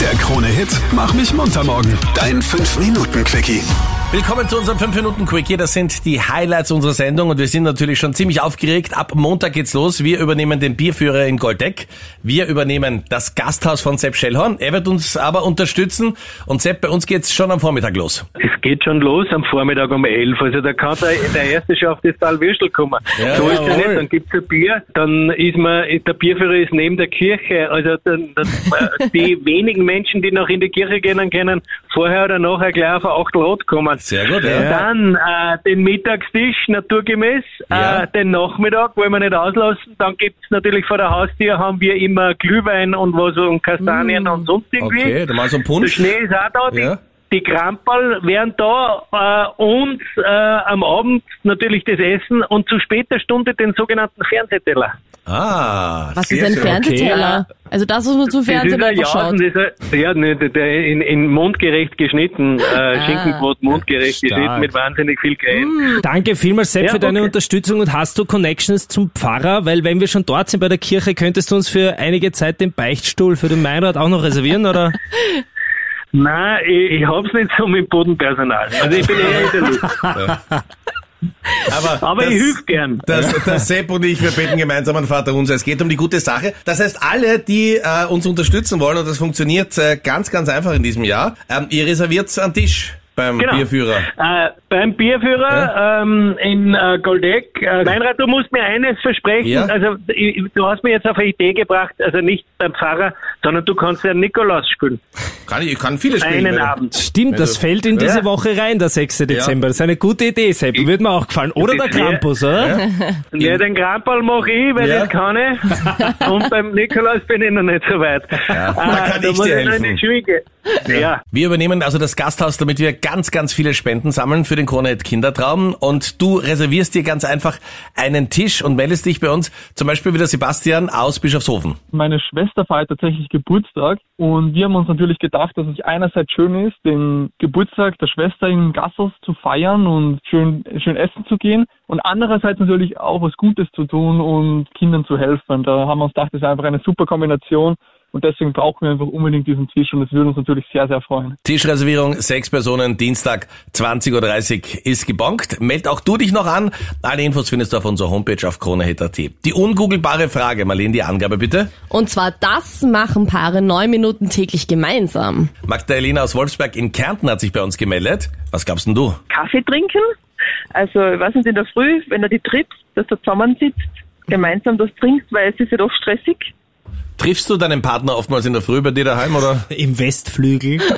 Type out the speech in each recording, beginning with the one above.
Der Krone-Hit Mach mich munter morgen. Dein 5-Minuten-Quickie. Willkommen zu unserem 5-Minuten-Quickie. Das sind die Highlights unserer Sendung und wir sind natürlich schon ziemlich aufgeregt. Ab Montag geht's los. Wir übernehmen den Bierführer in Goldeck. Wir übernehmen das Gasthaus von Sepp Schellhorn. Er wird uns aber unterstützen. Und Sepp, bei uns geht's schon am Vormittag los. Es geht schon los am Vormittag um 11. Also da kann der, der erste schon auf das Tal Würstel kommen. Ja, so ist es nicht. Dann gibt's ein Bier, dann ist man, der Bierführer ist neben der Kirche. Also dann, dann, die wenigen Menschen, die noch in die Kirche gehen können, vorher oder nachher gleich auf ein Achtel Rot kommen. Sehr gut, ja. Dann äh, den Mittagstisch naturgemäß, Ja. äh, den Nachmittag wollen wir nicht auslassen. Dann gibt's natürlich vor der Haustür haben wir immer Glühwein und was und Kastanien und sonst irgendwie. Okay, dann mal so ein Der Punsch. Schnee ist auch da, Ja. Die, Kramperl wären da äh, und äh, am Abend natürlich das Essen und zu später Stunde den sogenannten Fernsehteller. Ah, Was ist ein. Fernsehteller? Also das, was man zum Das ist Fernsehen ein einfach Jausen, schaut. das ist ein, ja, ne, der, der in, in mundgerecht geschnitten, äh, Schinkenbrot mundgerecht Stark. geschnitten mit wahnsinnig viel Creme. Danke vielmals, Sepp, Ja, für deine okay. Unterstützung und hast du Connections zum Pfarrer? Weil wenn wir schon dort sind bei der Kirche, könntest du uns für einige Zeit den Beichtstuhl für den Meinrad auch noch reservieren, oder? Nein, ich, ich hab's nicht so mit Bodenpersonal. Also ich bin eher in der Luft. Aber, Aber das, ich hilf gern. Das, das Sepp und ich, wir beten gemeinsam an Vater unser. Es geht um die gute Sache. Das heißt, alle, die äh, uns unterstützen wollen, und das funktioniert äh, ganz, ganz einfach in diesem Jahr, ähm, ihr reserviert einen Tisch beim Genau. Bierführer. Äh, beim Bierführer ähm, in äh, Goldeck. Äh, Meinrad, du musst mir eines versprechen. Ja. Also ich, du hast mir jetzt auf eine Idee gebracht, also nicht beim Pfarrer, sondern du kannst ja Nikolaus spielen. Kann ich, ich kann viele spielen. Einen Abend. Stimmt, das Also, fällt in diese ja. Woche rein, der 6. Dezember. Das ist eine gute Idee, Sepp. Würde mir auch gefallen. Oder der Ja. Krampus, oder? Ja, den Grampal mache ich, weil Ja. das kann ich. Und beim Nikolaus bin ich noch nicht so weit. Ja, Äh, da kann ich muss dir noch in die helfen. Ja. Wir übernehmen also das Gasthaus, damit wir ganz, ganz viele Spenden sammeln für den Kronehit Kindertraum. Und du reservierst dir ganz einfach einen Tisch und meldest dich bei uns, zum Beispiel wie der Sebastian aus Bischofshofen. Meine Schwester feiert tatsächlich Geburtstag und wir haben uns natürlich gedacht, dass es einerseits schön ist, den Geburtstag der Schwester im Gasthaus zu feiern und schön, schön essen zu gehen und andererseits natürlich auch was Gutes zu tun und Kindern zu helfen. Da haben wir uns gedacht, das ist einfach eine super Kombination und deswegen brauchen wir einfach unbedingt diesen Tisch und es würde uns natürlich sehr, sehr freuen. Tischreservierung, sechs Personen, Dienstag, 20.30 Uhr ist gebonkt. Meld auch du dich noch an. Alle Infos findest du auf unserer Homepage auf kronehit.at. Die ungoogelbare Frage, Marlene, die Angabe bitte. Und zwar das machen Paare neun Minuten täglich gemeinsam. Magdalena aus Wolfsberg in Kärnten hat sich bei uns gemeldet. Was glaubst denn du? Kaffee trinken. Also, ich weiß nicht, in der Früh, wenn du die triffst, dass du zusammensitzt, gemeinsam das trinkst, weil es ist ja doch stressig. Triffst du deinen Partner oftmals in der Früh bei dir daheim oder? Im Westflügel.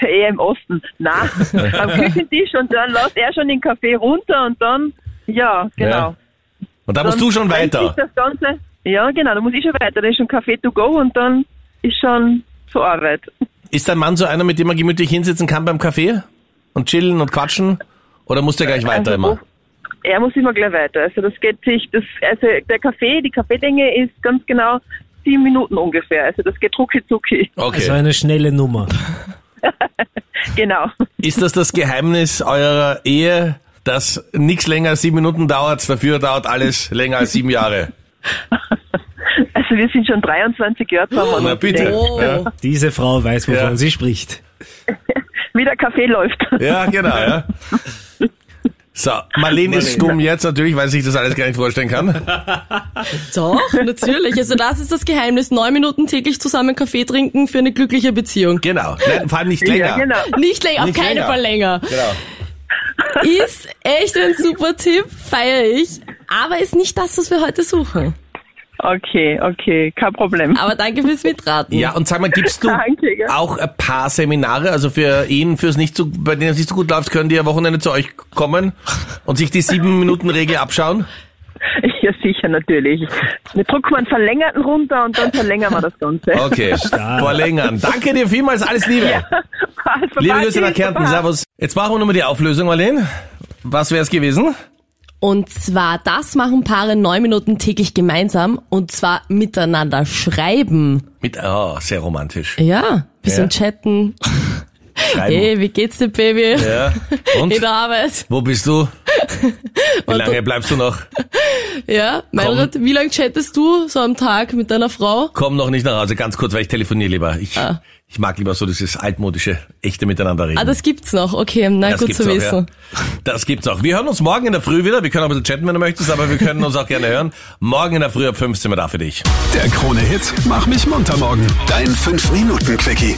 Eher im Osten. Na, am Küchentisch und dann lässt er schon den Kaffee runter und dann, ja, genau. Ja. Und da musst du schon weiter. Ganze, ja, genau, da muss ich schon weiter. Dann ist schon Kaffee to go und dann ist schon zur Arbeit. Ist dein Mann so einer, mit dem man gemütlich hinsitzen kann beim Kaffee? Und chillen und quatschen? Oder muss der gleich weiter Also, immer? Er muss immer gleich weiter. Also das geht sich, das, also der Kaffee, die Kaffeelänge ist ganz genau sieben Minuten ungefähr. Also das geht rucki zucki. Okay. Also eine schnelle Nummer. Genau. Ist das das Geheimnis eurer Ehe, dass nichts länger als sieben Minuten dauert, dafür dauert alles länger als sieben Jahre? Also wir sind schon 23 Jahre zusammen. Na bitte. Oh. Ja, Diese Frau weiß, wovon Ja. sie spricht. Wie der Kaffee läuft. ja genau, ja. So, Marlene ist stumm jetzt natürlich, weil sie sich das alles gar nicht vorstellen kann. Doch, natürlich. Also das ist das Geheimnis. Neun Minuten täglich zusammen Kaffee trinken für eine glückliche Beziehung. Genau. Nein, vor allem nicht länger. Ja, genau. Nicht länger, auf keinen. Fall länger. Genau. Ist echt ein super Tipp, feiere ich. Aber ist nicht das, was wir heute suchen. Okay, okay, kein Problem. Aber danke fürs Mitraten. Ja, und sag mal, gibst du Danke, ja. auch ein paar Seminare, also für ihn, fürs nicht so, bei denen es nicht so gut läuft, können die am Wochenende zu euch kommen und sich die sieben Minuten Regel abschauen? Ja, sicher, natürlich. Wir drücken einen verlängerten runter und dann verlängern wir das Ganze. Okay, verlängern. Danke dir vielmals, alles Liebe. Also, Liebe Grüße nach Kärnten, servus. Jetzt machen wir nochmal die Auflösung, Marlene. Was wäre es gewesen? Und zwar, das machen Paare neun Minuten täglich gemeinsam und zwar miteinander schreiben. Mit, oh, sehr romantisch. Ja, bisschen chatten. Schreiben. Hey, wie geht's dir, Baby? Ja. Und? In der Arbeit. Wo bist du? Wie lange bleibst du noch? Ja, Meinrad, wie lange chattest du so am Tag mit deiner Frau? Komm noch nicht nach Hause, ganz kurz, weil ich telefoniere lieber. Ich, Ah. ich mag lieber so dieses altmodische, echte Miteinander reden. Ah, das gibt's noch. Okay, na Das gut zu auch, wissen. Ja. Das gibt's auch. Wir hören uns morgen in der Früh wieder. Wir können auch ein bisschen chatten, wenn du möchtest, aber wir können uns auch gerne hören. Morgen in der Früh ab 15 Uhr da für dich. Der Krone-Hit Mach mich munter morgen. Dein 5-Minuten-Quickie.